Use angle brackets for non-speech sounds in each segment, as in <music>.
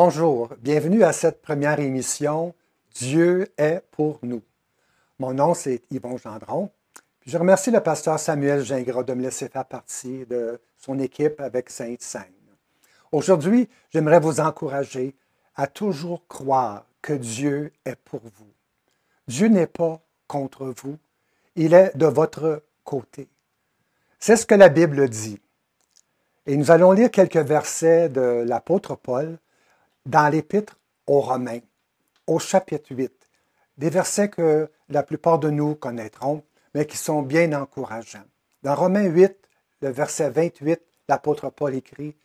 Bonjour, bienvenue à cette première émission Dieu est pour nous. Mon nom c'est Yvon Gendron. je remercie le pasteur Samuel Gingras de me laisser faire partie de son équipe avec Sainte-Seine. Aujourd'hui, j'aimerais vous encourager à toujours croire que Dieu est pour vous. Dieu n'est pas contre vous, il est de votre côté. C'est ce que la Bible dit. Et nous allons lire quelques versets de l'apôtre Paul dans l'Épître aux Romains, au chapitre 8, des versets que la plupart de nous connaîtront, mais qui sont bien encourageants. Dans Romains 8, le verset 28, l'apôtre Paul écrit,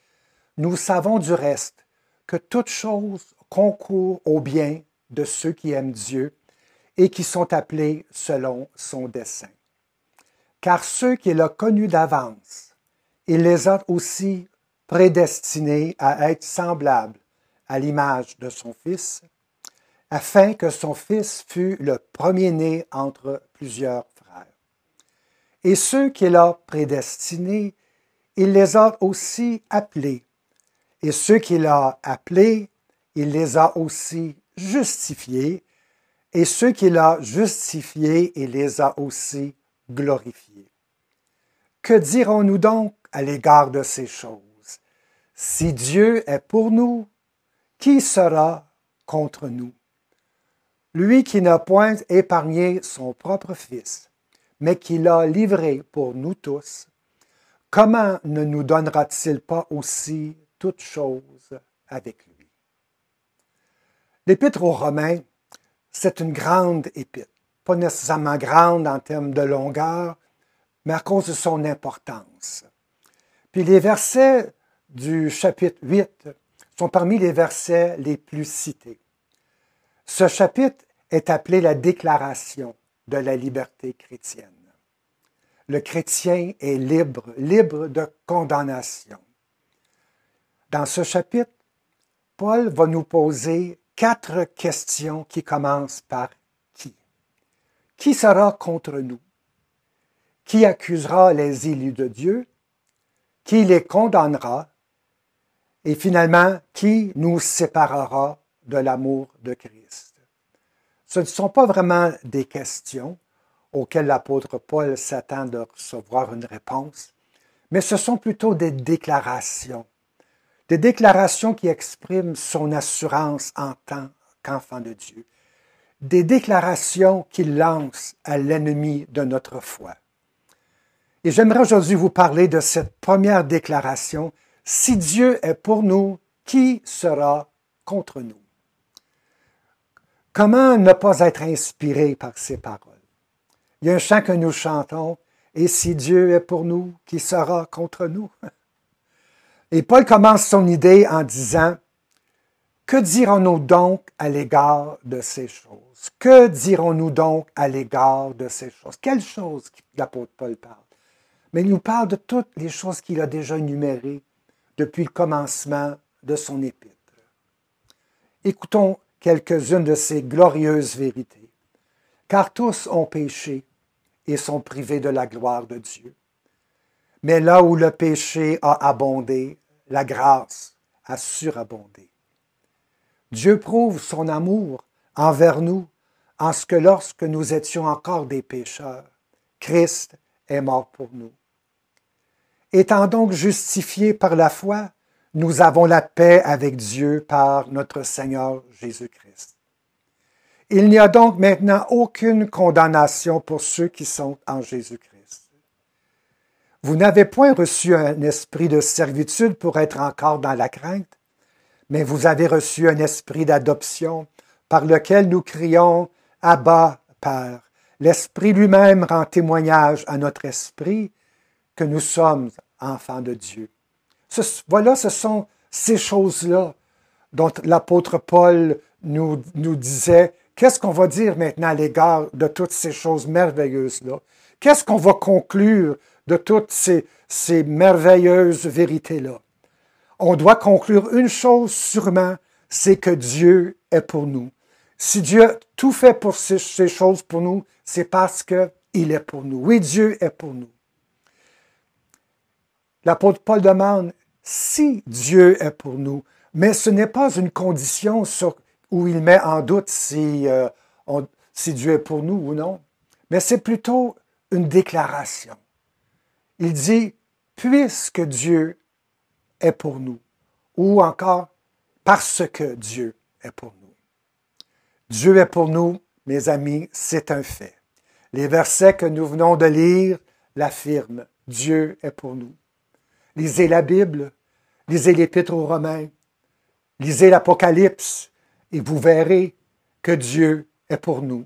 Nous savons du reste que toute chose concourt au bien de ceux qui aiment Dieu et qui sont appelés selon son dessein. Car ceux qu'il a connus d'avance, il les a aussi prédestinés à être semblables à l'image de son Fils, afin que son Fils fût le premier-né entre plusieurs frères. Et ceux qu'il a prédestinés, il les a aussi appelés. Et ceux qu'il a appelés, il les a aussi justifiés. Et ceux qu'il a justifiés, il les a aussi glorifiés. Que dirons-nous donc à l'égard de ces choses? Si Dieu est pour nous, qui sera contre nous? Lui qui n'a point épargné son propre Fils, mais qui l'a livré pour nous tous, comment ne nous donnera-t-il pas aussi toutes choses avec lui? L'épître aux Romains, c'est une grande épître, pas nécessairement grande en termes de longueur, mais à cause de son importance. Puis les versets du chapitre 8 sont parmi les versets les plus cités. Ce chapitre est appelé la déclaration de la liberté chrétienne. Le chrétien est libre, libre de condamnation. Dans ce chapitre, Paul va nous poser quatre questions qui commencent par qui. Qui sera contre nous? Qui accusera les élus de Dieu? Qui les condamnera? Et finalement, qui nous séparera de l'amour de Christ? Ce ne sont pas vraiment des questions auxquelles l'apôtre Paul s'attend de recevoir une réponse, mais ce sont plutôt des déclarations. Des déclarations qui expriment son assurance en tant qu'enfant de Dieu. Des déclarations qu'il lance à l'ennemi de notre foi. Et j'aimerais aujourd'hui vous parler de cette première déclaration si Dieu est pour nous, qui sera contre nous? Comment ne pas être inspiré par ces paroles? Il y a un chant que nous chantons, et si Dieu est pour nous, qui sera contre nous? <laughs> Et Paul commence son idée en disant, que dirons-nous donc à l'égard de ces choses? Que dirons-nous donc à l'égard de ces choses? Quelles choses l'apôtre Paul parle? Mais il nous parle de toutes les choses qu'il a déjà énumérées depuis le commencement de son épître. Écoutons quelques-unes de ces glorieuses vérités. Car tous ont péché et sont privés de la gloire de Dieu. Mais là où le péché a abondé, la grâce a surabondé. Dieu prouve son amour envers nous en ce que lorsque nous étions encore des pécheurs, Christ est mort pour nous. Étant donc justifiés par la foi, nous avons la paix avec Dieu par notre Seigneur Jésus-Christ. Il n'y a donc maintenant aucune condamnation pour ceux qui sont en Jésus-Christ. Vous n'avez point reçu un esprit de servitude pour être encore dans la crainte, mais vous avez reçu un esprit d'adoption par lequel nous crions Abba, Père. L'Esprit lui-même rend témoignage à notre esprit que nous sommes enfants de Dieu. voilà, ce sont ces choses-là dont l'apôtre Paul nous, disait, qu'est-ce qu'on va dire maintenant à l'égard de toutes ces choses merveilleuses-là? Qu'est-ce qu'on va conclure de toutes ces, merveilleuses vérités-là? On doit conclure une chose sûrement, c'est que Dieu est pour nous. Si Dieu a tout fait pour ces choses pour nous, c'est parce qu'il est pour nous. Oui, Dieu est pour nous. L'apôtre Paul demande, si Dieu est pour nous, Mais ce n'est pas une condition où il met en doute si, euh, si Dieu est pour nous ou non, mais c'est plutôt une déclaration. Il dit, puisque Dieu est pour nous, ou encore parce que Dieu est pour nous. Dieu est pour nous, mes amis, c'est un fait. Les versets que nous venons de lire l'affirment. Dieu est pour nous. Lisez la Bible, lisez l'Épître aux Romains, lisez l'Apocalypse, et vous verrez que Dieu est pour nous.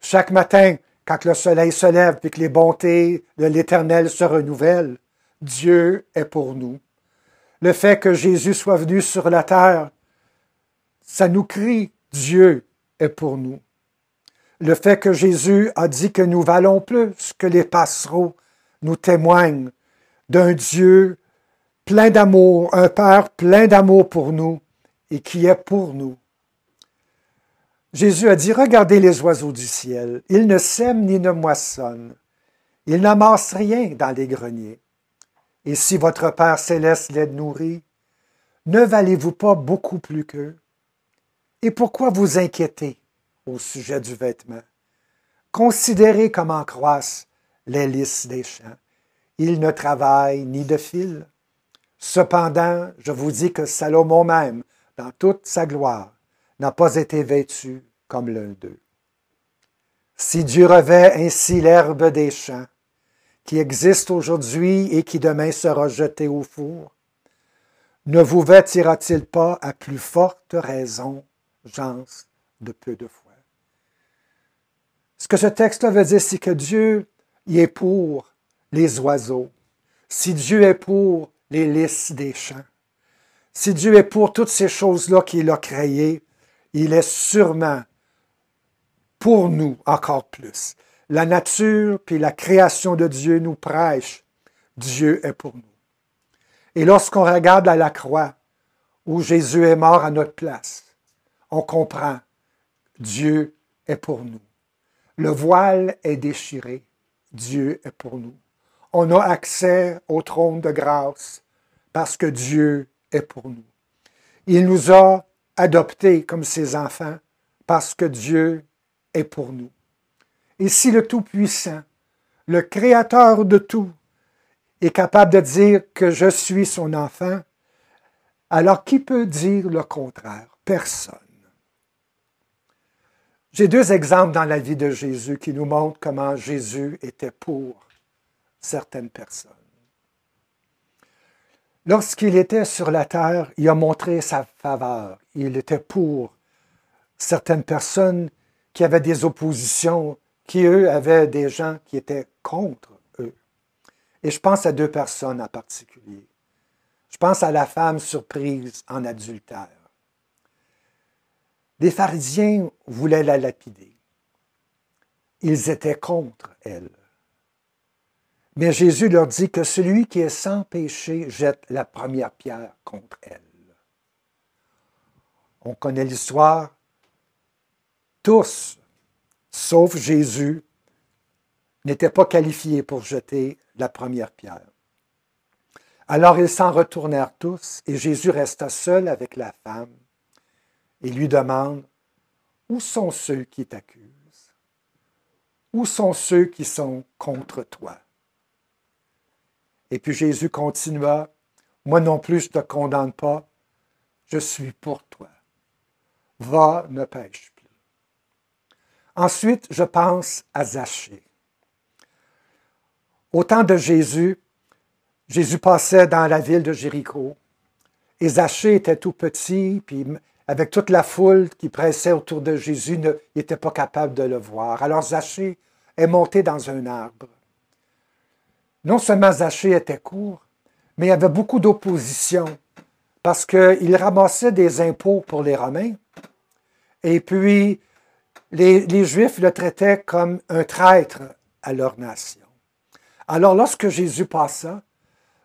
Chaque matin, quand le soleil se lève et que les bontés de l'Éternel se renouvellent, Dieu est pour nous. Le fait que Jésus soit venu sur la terre, ça nous crie Dieu est pour nous. Le fait que Jésus a dit que nous valons plus que les passereaux nous témoigne d'un Dieu plein d'amour, un Père plein d'amour pour nous et qui est pour nous. Jésus a dit, regardez les oiseaux du ciel, ils ne sèment ni ne moissonnent, ils n'amassent rien dans les greniers. Et si votre Père céleste les nourrit, ne valez-vous pas beaucoup plus qu'eux? Et pourquoi vous inquiétez au sujet du vêtement? Considérez comment croissent les lys des champs. Ils ne travaillent ni de fil. Cependant, je vous dis que Salomon même, dans toute sa gloire, n'a pas été vêtu comme l'un d'eux. Si Dieu revêt ainsi l'herbe des champs, qui existe aujourd'hui et qui demain sera jetée au four, ne vous vêtira-t-il pas à plus forte raison, gens de peu de foi? Ce que ce texte veut dire, c'est que Dieu y est pour les oiseaux, si Dieu est pour les lys des champs, si Dieu est pour toutes ces choses-là qu'il a créées, il est sûrement pour nous encore plus. La nature puis la création de Dieu nous prêche. Dieu est pour nous. Et lorsqu'on regarde à la croix, où Jésus est mort à notre place, on comprend, Dieu est pour nous. Le voile est déchiré, Dieu est pour nous. On a accès au trône de grâce parce que Dieu est pour nous. Il nous a adoptés comme ses enfants parce que Dieu est pour nous. Et si le Tout-Puissant, le Créateur de tout, est capable de dire que je suis son enfant, alors qui peut dire le contraire? Personne. J'ai deux exemples dans la vie de Jésus qui nous montrent comment Jésus était pour certaines personnes. Lorsqu'il était sur la terre, il a montré sa faveur. Il était pour certaines personnes qui avaient des oppositions, qui, eux, avaient des gens qui étaient contre eux. Et je pense à deux personnes en particulier. Je pense à la femme surprise en adultère. Les pharisiens voulaient la lapider. Ils étaient contre elle. Mais Jésus leur dit que celui qui est sans péché jette la première pierre contre elle. On connaît l'histoire. Tous, sauf Jésus, n'étaient pas qualifiés pour jeter la première pierre. Alors ils s'en retournèrent tous et Jésus resta seul avec la femme et lui demande, Où sont ceux qui t'accusent? Où sont ceux qui sont contre toi? Et puis Jésus continua, Moi non plus je ne te condamne pas, je suis pour toi. Va, ne pêche plus. Ensuite, je pense à Zachée. Au temps de Jésus, Jésus passait dans la ville de Jéricho. Et Zachée était tout petit, puis avec toute la foule qui pressait autour de Jésus, il n'était pas capable de le voir. Alors Zachée est monté dans un arbre non seulement Zachée était court, mais il y avait beaucoup d'opposition parce qu'il ramassait des impôts pour les Romains. Et puis, les, Juifs le traitaient comme un traître à leur nation. Alors, lorsque Jésus passa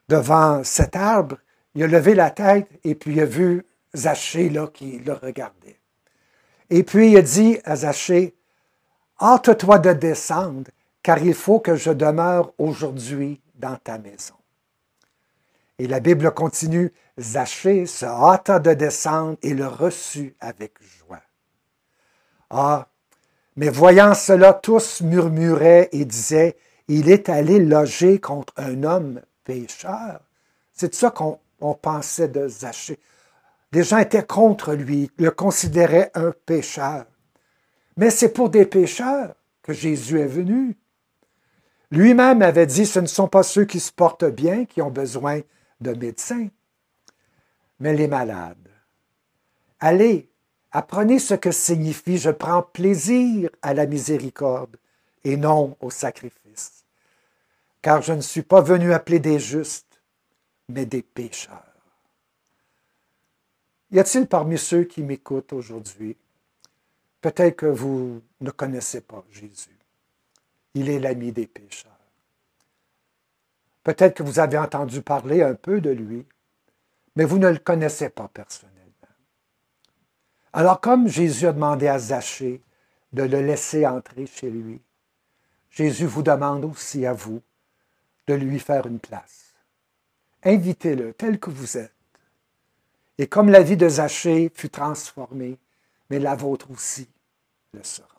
devant cet arbre, il a levé la tête et puis il a vu Zachée qui le regardait. Et puis il a dit à Zachée, hâte-toi de descendre car il faut que je demeure aujourd'hui dans ta maison. Et la Bible continue, Zachée se hâta de descendre et le reçut avec joie. Ah, mais voyant cela, tous murmuraient et disaient, il est allé loger contre un homme pécheur. C'est ça qu'on pensait de Zachée. Les gens étaient contre lui, le considéraient un pécheur. Mais c'est pour des pécheurs que Jésus est venu. Lui-même avait dit, ce ne sont pas ceux qui se portent bien qui ont besoin de médecins, mais les malades. Allez, apprenez ce que signifie je prends plaisir à la miséricorde et non au sacrifice. Car je ne suis pas venu appeler des justes, mais des pécheurs. Y a-t-il parmi ceux qui m'écoutent aujourd'hui, peut-être que vous ne connaissez pas Jésus? Il est l'ami des pécheurs. Peut-être que vous avez entendu parler un peu de lui, mais vous ne le connaissez pas personnellement. Alors, comme Jésus a demandé à Zachée de le laisser entrer chez lui, Jésus vous demande aussi à vous de lui faire une place. Invitez-le tel que vous êtes. Et comme la vie de Zachée fut transformée, mais la vôtre aussi le sera.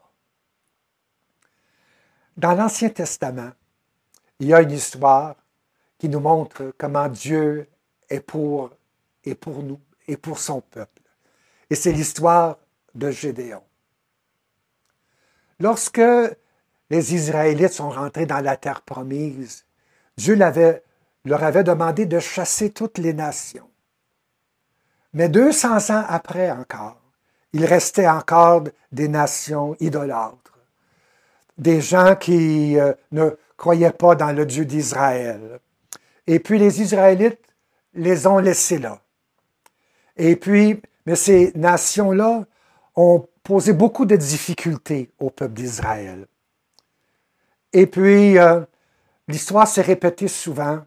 Dans l'Ancien Testament, il y a une histoire qui nous montre comment Dieu est pour et pour nous et pour son peuple. Et c'est l'histoire de Gédéon. Lorsque les Israélites sont rentrés dans la terre promise, Dieu leur avait demandé de chasser toutes les nations. Mais 200 ans après encore, il restait encore des nations idolâtres, des gens qui euh, ne croyaient pas dans le Dieu d'Israël. Et puis les Israélites les ont laissés là. Et puis, mais ces nations-là ont posé beaucoup de difficultés au peuple d'Israël. Et puis, euh, l'histoire s'est répétée souvent.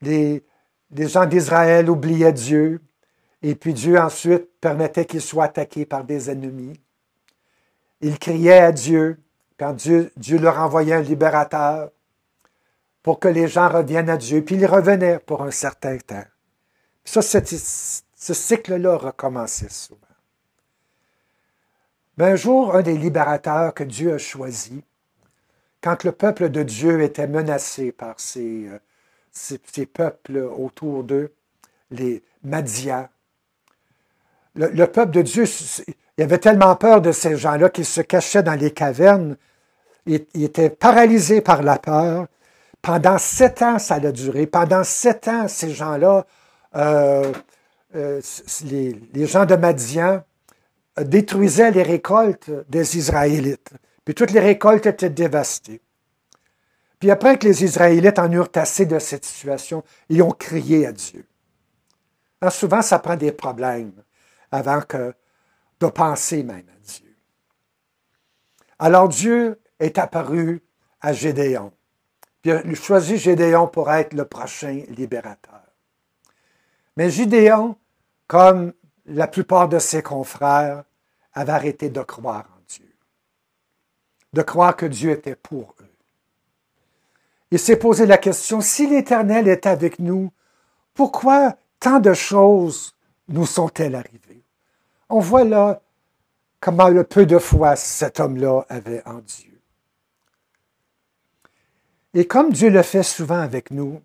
Les, les gens d'Israël oubliaient Dieu, et puis Dieu ensuite permettait qu'ils soient attaqués par des ennemis. Ils criaient à Dieu, quand Dieu, leur envoyait un libérateur pour que les gens reviennent à Dieu, puis ils revenaient pour un certain temps. Ce cycle-là recommençait souvent. Mais un jour, un des libérateurs que Dieu a choisi, quand le peuple de Dieu était menacé par ces, euh, ces peuples autour d'eux, les Madias, le, peuple de Dieu, il avait tellement peur de ces gens-là qu'ils se cachaient dans les cavernes. Ils, étaient paralysés par la peur. Pendant sept ans, ça a duré. Pendant sept ans, ces gens-là, euh, euh, les, gens de Madian, euh, détruisaient les récoltes des Israélites. Puis toutes les récoltes étaient dévastées. Puis après que les Israélites en eurent assez de cette situation, ils ont crié à Dieu. Alors souvent, ça prend des problèmes avant que de penser même à Dieu. Alors Dieu est apparu à Gédéon. Puis il a choisi Gédéon pour être le prochain libérateur. Mais Gédéon, comme la plupart de ses confrères, avait arrêté de croire en Dieu, de croire que Dieu était pour eux. Il s'est posé la question, si l'Éternel est avec nous, pourquoi tant de choses nous sont-elles arrivées? On voit là comment le peu de foi cet homme-là avait en Dieu. Et comme Dieu le fait souvent avec nous,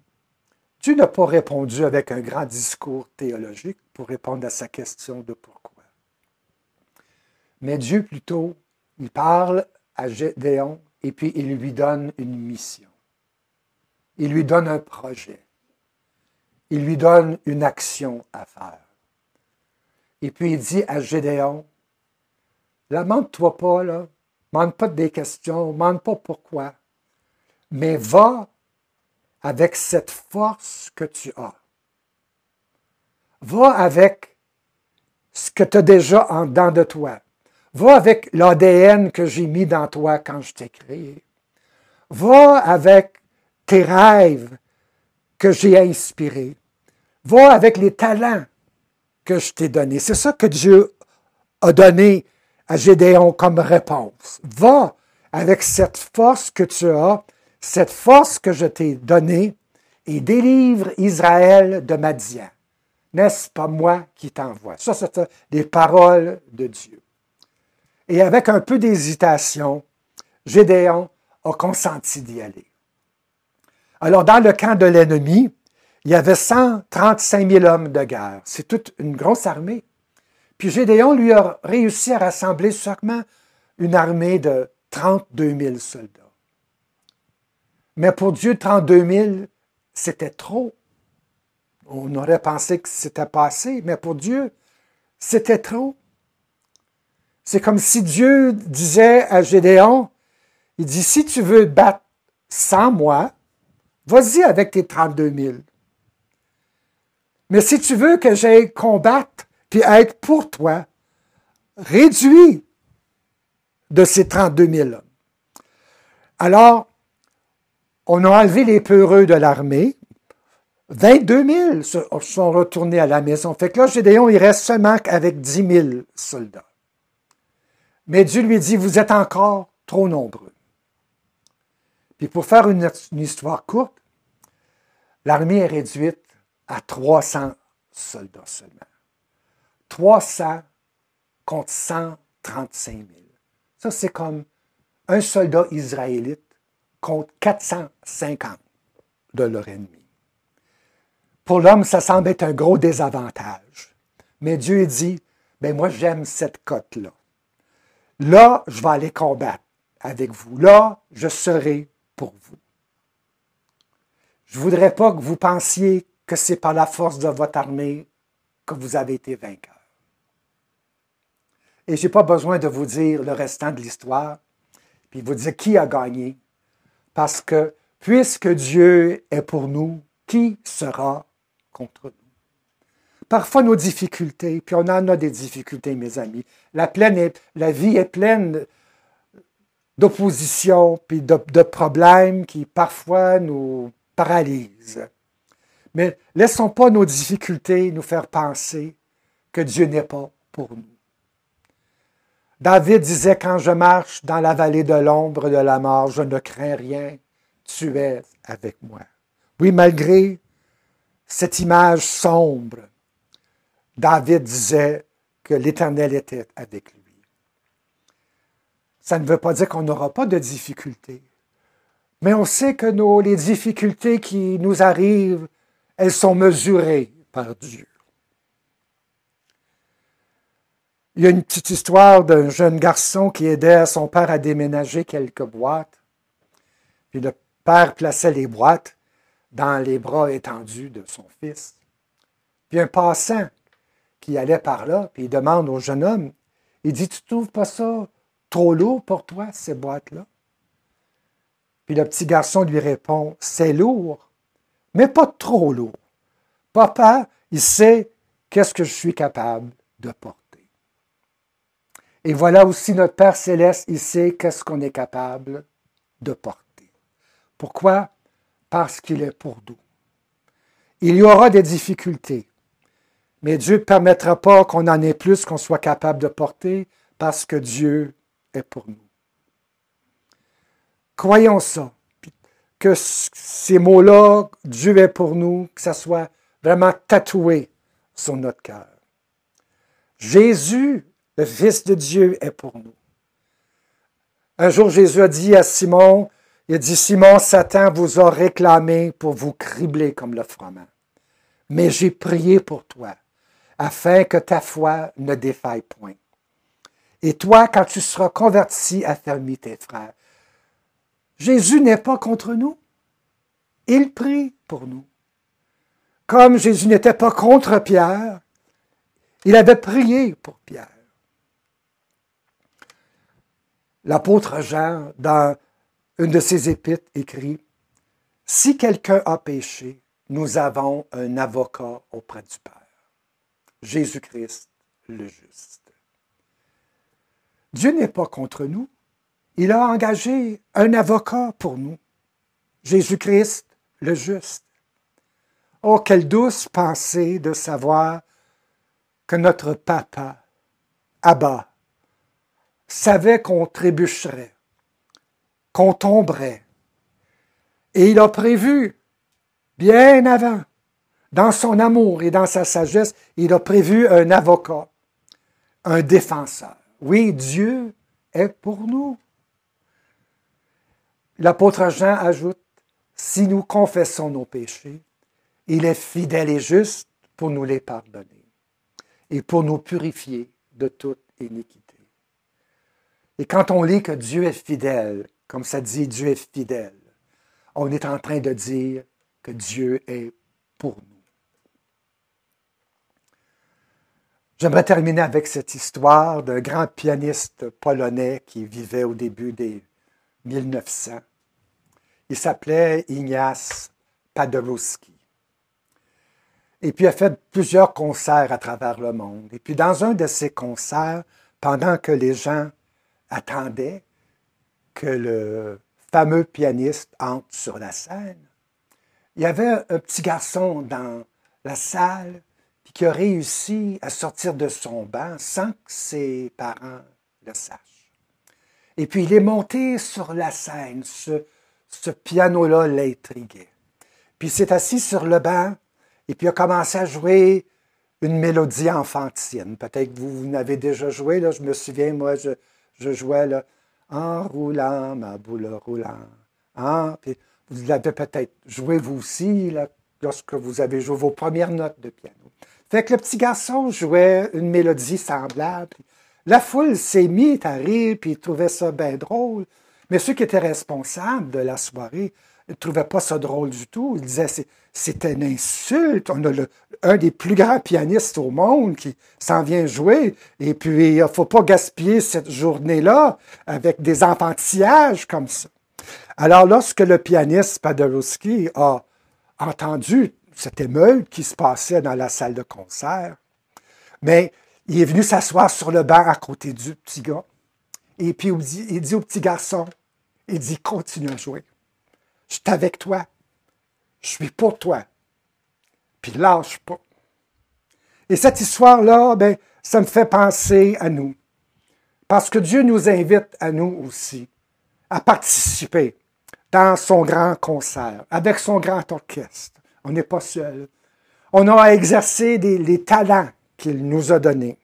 Dieu n'a pas répondu avec un grand discours théologique pour répondre à sa question de pourquoi. Mais Dieu plutôt, il parle à Gédéon et puis il lui donne une mission. Il lui donne un projet. Il lui donne une action à faire. Et puis il dit à Gédéon, lamente-toi pas, là, demande pas des questions, demande pas pourquoi, mais va avec cette force que tu as. Va avec ce que tu as déjà en dedans de toi. Va avec l'ADN que j'ai mis dans toi quand je t'ai créé. Va avec tes rêves que j'ai inspirés. Va avec les talents que je t'ai donné. C'est ça que Dieu a donné à Gédéon comme réponse. Va avec cette force que tu as, cette force que je t'ai donnée, et délivre Israël de Madian. N'est-ce pas moi qui t'envoie? Ça, c'est les paroles de Dieu. Et avec un peu d'hésitation, Gédéon a consenti d'y aller. Alors, dans le camp de l'ennemi, il y avait 135 000 hommes de guerre. C'est toute une grosse armée. Puis Gédéon lui a réussi à rassembler seulement une armée de 32 000 soldats. Mais pour Dieu, 32 000, c'était trop. On aurait pensé que c'était passé, mais pour Dieu, c'était trop. C'est comme si Dieu disait à Gédéon, il dit, si tu veux battre sans moi, vas-y avec tes 32 000. Mais si tu veux que j'aille combattre puis être pour toi, réduis de ces 32 000 hommes. Alors, on a enlevé les peureux de l'armée. 22 000 sont retournés à la maison. Fait que là, Gédéon, il reste seulement avec 10 000 soldats. Mais Dieu lui dit, vous êtes encore trop nombreux. Puis pour faire une, une histoire courte, l'armée est réduite à 300 soldats seulement. 300 contre 135 000. Ça, c'est comme un soldat israélite contre 450 de leur ennemi. Pour l'homme, ça semble être un gros désavantage. Mais Dieu dit, ben moi j'aime cette cote-là. Là, je vais aller combattre avec vous. Là, je serai pour vous. Je ne voudrais pas que vous pensiez que c'est par la force de votre armée que vous avez été vainqueur. Et je n'ai pas besoin de vous dire le restant de l'histoire, puis vous dire qui a gagné, parce que puisque Dieu est pour nous, qui sera contre nous? Parfois nos difficultés, puis on en a des difficultés, mes amis. La, vie est pleine d'opposition, puis de, de problèmes qui parfois nous paralysent. Mais laissons pas nos difficultés nous faire penser que Dieu n'est pas pour nous. David disait, quand je marche dans la vallée de l'ombre de la mort, je ne crains rien, tu es avec moi. Oui, malgré cette image sombre, David disait que l'Éternel était avec lui. Ça ne veut pas dire qu'on n'aura pas de difficultés, mais on sait que les difficultés qui nous arrivent, elles sont mesurées par Dieu. Il y a une petite histoire d'un jeune garçon qui aidait son père à déménager quelques boîtes. Puis le père plaçait les boîtes dans les bras étendus de son fils. Puis un passant qui allait par là, puis il demande au jeune homme, il dit, tu trouves pas ça trop lourd pour toi, ces boîtes-là? Puis le petit garçon lui répond, c'est lourd, mais pas trop lourd. Papa, il sait qu'est-ce que je suis capable de porter. Et voilà aussi notre Père céleste, il sait qu'est-ce qu'on est capable de porter. Pourquoi? Parce qu'il est pour nous. Il y aura des difficultés, mais Dieu ne permettra pas qu'on en ait plus qu'on soit capable de porter parce que Dieu est pour nous. Croyons ça, que ces mots-là, Dieu est pour nous, que ça soit vraiment tatoué sur notre cœur. Jésus le Fils de Dieu est pour nous. Un jour, Jésus a dit à Simon, il a dit, Simon, Satan vous a réclamé pour vous cribler comme le froment. Mais j'ai prié pour toi, afin que ta foi ne défaille point. Et toi, quand tu seras converti, affermis tes frères. Jésus n'est pas contre nous. Il prie pour nous. Comme Jésus n'était pas contre Pierre, il avait prié pour Pierre. L'apôtre Jean, dans une de ses épîtres, écrit Si quelqu'un a péché, nous avons un avocat auprès du Père, Jésus-Christ le juste. Dieu n'est pas contre nous. Il a engagé un avocat pour nous, Jésus-Christ le juste. Oh, quelle douce pensée de savoir que notre papa, Abba, savait qu'on trébucherait, qu'on tomberait. Et il a prévu bien avant, dans son amour et dans sa sagesse, il a prévu un avocat, un défenseur. Oui, Dieu est pour nous. L'apôtre Jean ajoute, si nous confessons nos péchés, il est fidèle et juste pour nous les pardonner et pour nous purifier de toute iniquité. Et quand on lit que Dieu est fidèle, comme ça dit Dieu est fidèle, on est en train de dire que Dieu est pour nous. J'aimerais terminer avec cette histoire d'un grand pianiste polonais qui vivait au début des 1900. Il s'appelait Ignace Paderewski. Et puis, il a fait plusieurs concerts à travers le monde. Et puis, dans un de ces concerts, pendant que les gens attendaient que le fameux pianiste entre sur la scène, il y avait un petit garçon dans la salle qui a réussi à sortir de son banc sans que ses parents le sachent. Et puis il est monté sur la scène, ce, ce piano-là l'intriguait. Puis il s'est assis sur le banc et puis il a commencé à jouer une mélodie enfantine. Peut-être que vous, vous n'avez déjà joué, là, je me souviens, moi, je, je jouais là, en roulant, ma boule roulant. Hein? Vous l'avez peut-être joué vous aussi lorsque vous avez joué vos premières notes de piano. Fait que le petit garçon jouait une mélodie semblable. La foule s'est mise à rire, puis ils trouvaient ça bien drôle. Mais ceux qui étaient responsables de la soirée ne trouvaient pas ça drôle du tout. Ils disaient c'est une insulte. On a le, un des plus grands pianistes au monde qui s'en vient jouer. Et puis, il ne faut pas gaspiller cette journée-là avec des enfantillages comme ça. Alors, lorsque le pianiste Paderewski a entendu cette émeute qui se passait dans la salle de concert. Mais il est venu s'asseoir sur le banc à côté du petit gars. Et puis il dit, au petit garçon, il dit, continue à jouer. Je suis avec toi. Je suis pour toi. Puis lâche pas. Et cette histoire-là, ben, ça me fait penser à nous. Parce que Dieu nous invite à nous aussi à participer dans son grand concert, avec son grand orchestre. On n'est pas seul. On a à exercer les talents qu'il nous a donnés.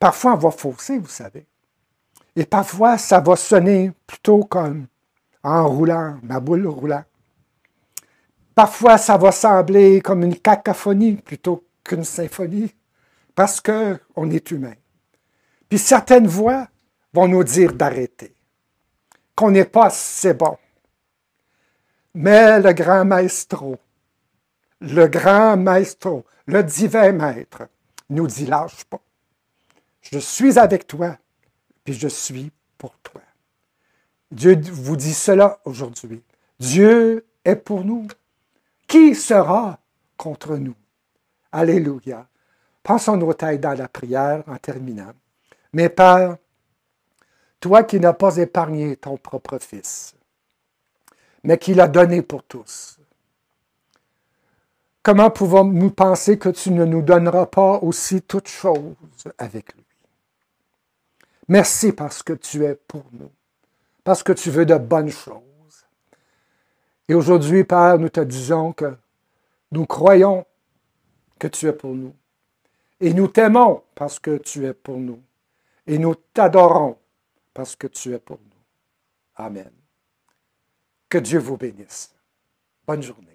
Parfois, on va fausser, vous savez. Et parfois, ça va sonner plutôt comme en roulant, ma boule roulant. Parfois, ça va sembler comme une cacophonie plutôt qu'une symphonie, parce qu'on est humain. Puis certaines voix vont nous dire d'arrêter, qu'on n'est pas assez bon. Mais le grand maestro, le grand maestro, le divin maître, nous dit lâche pas. Je suis avec toi, puis je suis pour toi. Dieu vous dit cela aujourd'hui. Dieu est pour nous. Qui sera contre nous? Alléluia. Pensons nos têtes dans la prière en terminant. Mais Père, toi qui n'as pas épargné ton propre Fils, mais qui l'a donné pour tous, comment pouvons-nous penser que tu ne nous donneras pas aussi toutes choses avec lui? Merci parce que tu es pour nous, parce que tu veux de bonnes choses. Et aujourd'hui, Père, nous te disons que nous croyons que tu es pour nous. Et nous t'aimons parce que tu es pour nous. Et nous t'adorons parce que tu es pour nous. Amen. Que Dieu vous bénisse. Bonne journée.